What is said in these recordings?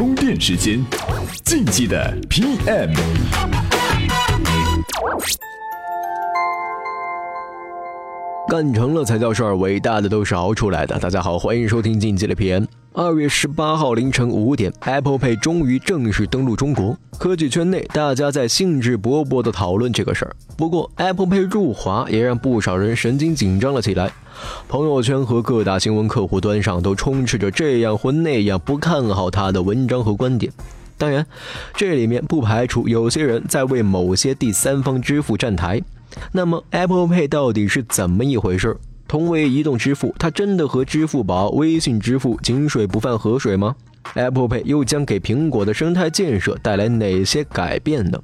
充电时间，竞技的 PM。干成了才叫事儿，伟大的都是熬出来的。大家好，欢迎收听竞技的 PM。二月十八号凌晨五点，Apple Pay 终于正式登陆中国。科技圈内，大家在兴致勃勃地讨论这个事儿。不过，Apple Pay 入华也让不少人神经紧张了起来。朋友圈和各大新闻客户端上都充斥着这样或那样不看好它的文章和观点。当然，这里面不排除有些人在为某些第三方支付站台。那么，Apple Pay 到底是怎么一回事？同为移动支付，它真的和支付宝、微信支付井水不犯河水吗？Apple Pay 又将给苹果的生态建设带来哪些改变呢？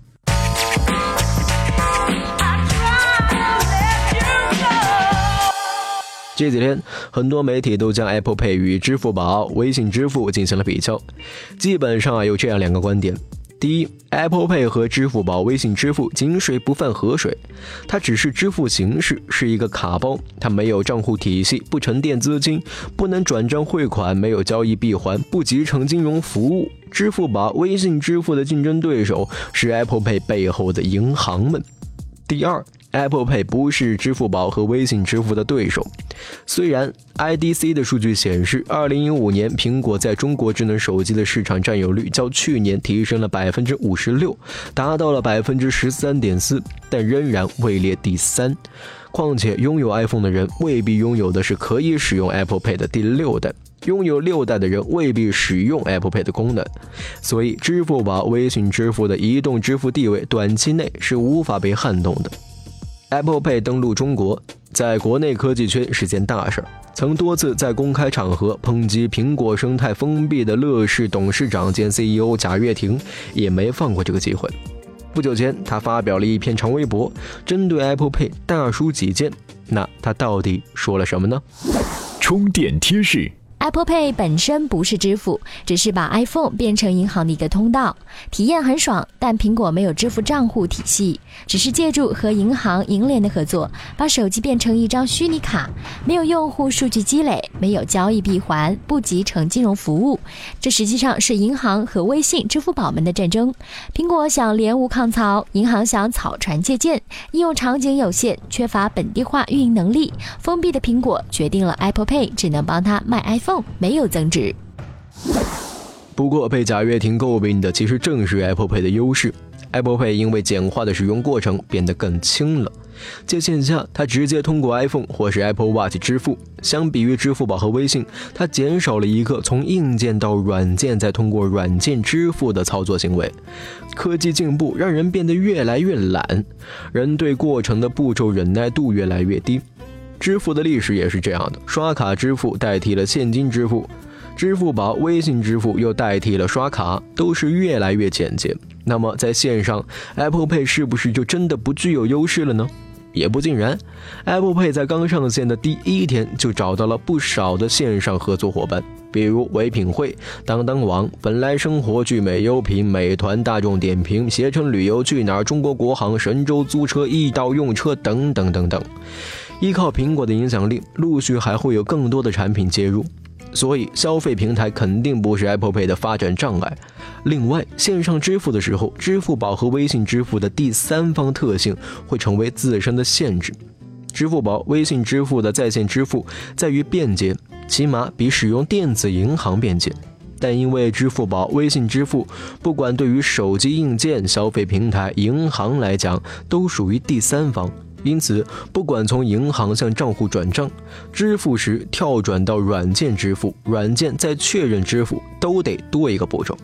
这几天，很多媒体都将 Apple Pay 与支付宝、微信支付进行了比较，基本上啊有这样两个观点。第一，Apple Pay 和支付宝、微信支付井水不犯河水，它只是支付形式，是一个卡包，它没有账户体系，不沉淀资金，不能转账汇款，没有交易闭环，不集成金融服务。支付宝、微信支付的竞争对手是 Apple Pay 背后的银行们。第二。Apple Pay 不是支付宝和微信支付的对手。虽然 IDC 的数据显示，2015年苹果在中国智能手机的市场占有率较去年提升了百分之五十六，达到了百分之十三点四，但仍然位列第三。况且，拥有 iPhone 的人未必拥有的是可以使用 Apple Pay 的第六代，拥有六代的人未必使用 Apple Pay 的功能。所以，支付宝、微信支付的移动支付地位短期内是无法被撼动的。Apple Pay 登陆中国，在国内科技圈是件大事儿。曾多次在公开场合抨击苹果生态封闭的乐视董事长兼 CEO 贾跃亭，也没放过这个机会。不久前，他发表了一篇长微博，针对 Apple Pay 大书己见。那他到底说了什么呢？充电贴士。Apple Pay 本身不是支付，只是把 iPhone 变成银行的一个通道，体验很爽。但苹果没有支付账户体系，只是借助和银行银联的合作，把手机变成一张虚拟卡，没有用户数据积累，没有交易闭环，不集成金融服务。这实际上是银行和微信、支付宝们的战争。苹果想联无抗曹，银行想草船借箭，应用场景有限，缺乏本地化运营能力。封闭的苹果决定了 Apple Pay 只能帮他卖 iPhone。没有增值。不过，被贾跃亭诟病的其实正是 Apple Pay 的优势。Apple Pay 因为简化的使用过程，变得更轻了。在线下，它直接通过 iPhone 或是 Apple Watch 支付。相比于支付宝和微信，它减少了一个从硬件到软件再通过软件支付的操作行为。科技进步让人变得越来越懒，人对过程的步骤忍耐度越来越低。支付的历史也是这样的，刷卡支付代替了现金支付，支付宝、微信支付又代替了刷卡，都是越来越简洁。那么在线上，Apple Pay 是不是就真的不具有优势了呢？也不尽然，Apple Pay 在刚上线的第一天就找到了不少的线上合作伙伴，比如唯品会、当当网、本来生活、聚美优品、美团、大众点评、携程旅游、去哪儿、中国国航、神州租车、易到用车等等等等。依靠苹果的影响力，陆续还会有更多的产品接入，所以消费平台肯定不是 Apple Pay 的发展障碍。另外，线上支付的时候，支付宝和微信支付的第三方特性会成为自身的限制。支付宝、微信支付的在线支付在于便捷，起码比使用电子银行便捷。但因为支付宝、微信支付，不管对于手机硬件、消费平台、银行来讲，都属于第三方。因此，不管从银行向账户转账、支付时跳转到软件支付、软件再确认支付，都得多一个步骤。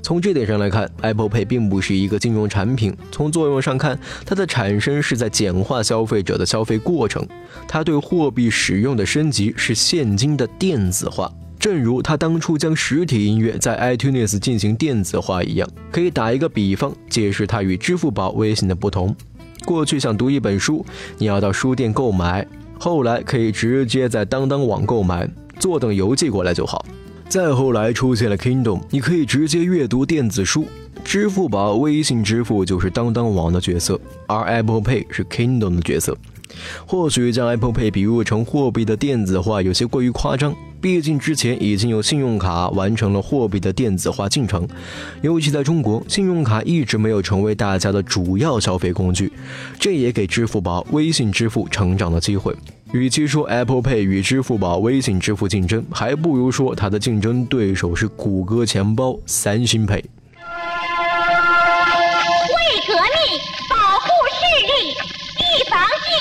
从这点上来看，Apple Pay 并不是一个金融产品。从作用上看，它的产生是在简化消费者的消费过程。它对货币使用的升级是现金的电子化，正如它当初将实体音乐在 iTunes 进行电子化一样。可以打一个比方，解释它与支付宝、微信的不同。过去想读一本书，你要到书店购买，后来可以直接在当当网购买，坐等邮寄过来就好。再后来出现了 Kindle，你可以直接阅读电子书。支付宝、微信支付就是当当网的角色，而 Apple Pay 是 Kindle 的角色。或许将 Apple Pay 比喻成货币的电子化有些过于夸张，毕竟之前已经有信用卡完成了货币的电子化进程。尤其在中国，信用卡一直没有成为大家的主要消费工具，这也给支付宝、微信支付成长的机会。与其说 Apple Pay 与支付宝、微信支付竞争，还不如说它的竞争对手是谷歌钱包、三星 Pay。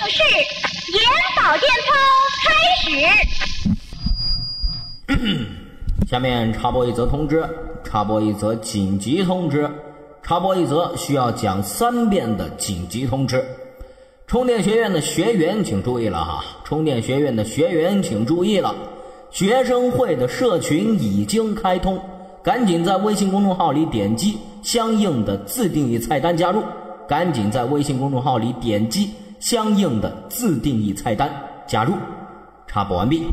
是，眼保健操开始。下面插播一则通知，插播一则紧急通知，插播一则需要讲三遍的紧急通知。充电学院的学员请注意了哈！充电学院的学员请注意了，学生会的社群已经开通，赶紧在微信公众号里点击相应的自定义菜单加入。赶紧在微信公众号里点击相应的自定义菜单加入。插播完毕。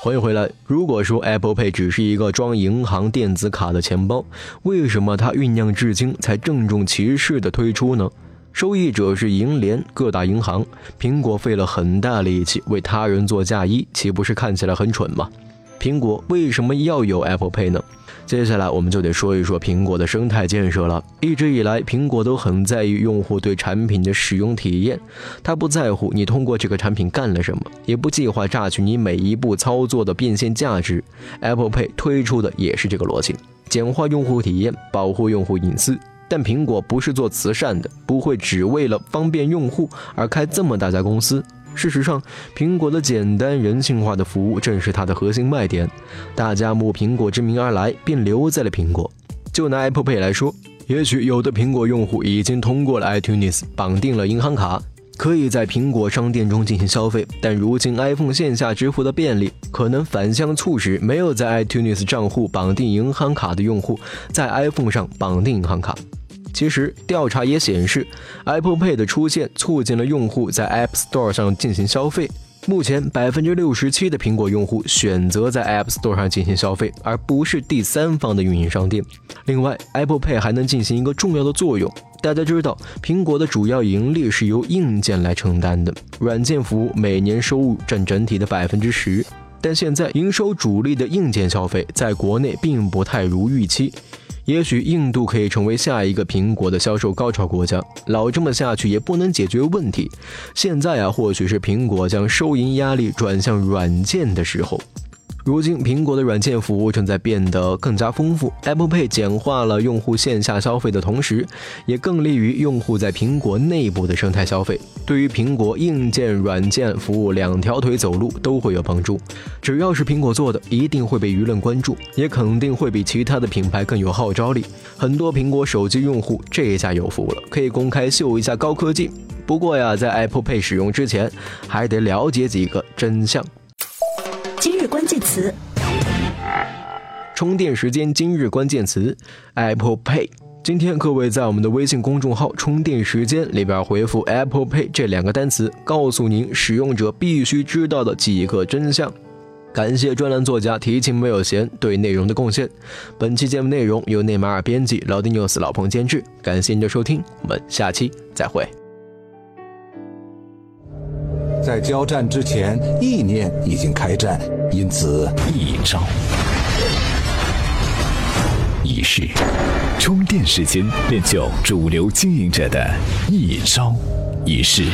欢迎回来。如果说 Apple Pay 只是一个装银行电子卡的钱包，为什么它酝酿至今才郑重其事的推出呢？受益者是银联各大银行，苹果费了很大力气为他人做嫁衣，岂不是看起来很蠢吗？苹果为什么要有 Apple Pay 呢？接下来我们就得说一说苹果的生态建设了。一直以来，苹果都很在意用户对产品的使用体验，它不在乎你通过这个产品干了什么，也不计划榨取你每一步操作的变现价值。Apple Pay 推出的也是这个逻辑，简化用户体验，保护用户隐私。但苹果不是做慈善的，不会只为了方便用户而开这么大家公司。事实上，苹果的简单人性化的服务正是它的核心卖点。大家慕苹果之名而来，便留在了苹果。就拿 Apple Pay 来说，也许有的苹果用户已经通过了 iTunes 绑定了银行卡，可以在苹果商店中进行消费。但如今 iPhone 线下支付的便利，可能反向促使没有在 iTunes 账户绑定银行卡的用户在 iPhone 上绑定银行卡。其实调查也显示，Apple Pay 的出现促进了用户在 App Store 上进行消费。目前，百分之六十七的苹果用户选择在 App Store 上进行消费，而不是第三方的运营商店。另外，Apple Pay 还能进行一个重要的作用。大家知道，苹果的主要盈利是由硬件来承担的，软件服务每年收入占整体的百分之十。但现在，营收主力的硬件消费在国内并不太如预期。也许印度可以成为下一个苹果的销售高潮国家，老这么下去也不能解决问题。现在啊，或许是苹果将收银压力转向软件的时候。如今，苹果的软件服务正在变得更加丰富。Apple Pay 简化了用户线下消费的同时，也更利于用户在苹果内部的生态消费。对于苹果硬件、软件服务两条腿走路都会有帮助。只要是苹果做的，一定会被舆论关注，也肯定会比其他的品牌更有号召力。很多苹果手机用户这下有福了，可以公开秀一下高科技。不过呀，在 Apple Pay 使用之前，还得了解几个真相。今日充电时间。今日关键词：Apple Pay。今天各位在我们的微信公众号“充电时间”里边回复 “Apple Pay” 这两个单词，告诉您使用者必须知道的几个真相。感谢专栏作家提琴没有弦对内容的贡献。本期节目内容由内马尔编辑，老丁 news 老彭监制。感谢您的收听，我们下期再会。在交战之前，意念已经开战，因此一招一式，充电时间练就主流经营者的一招一式。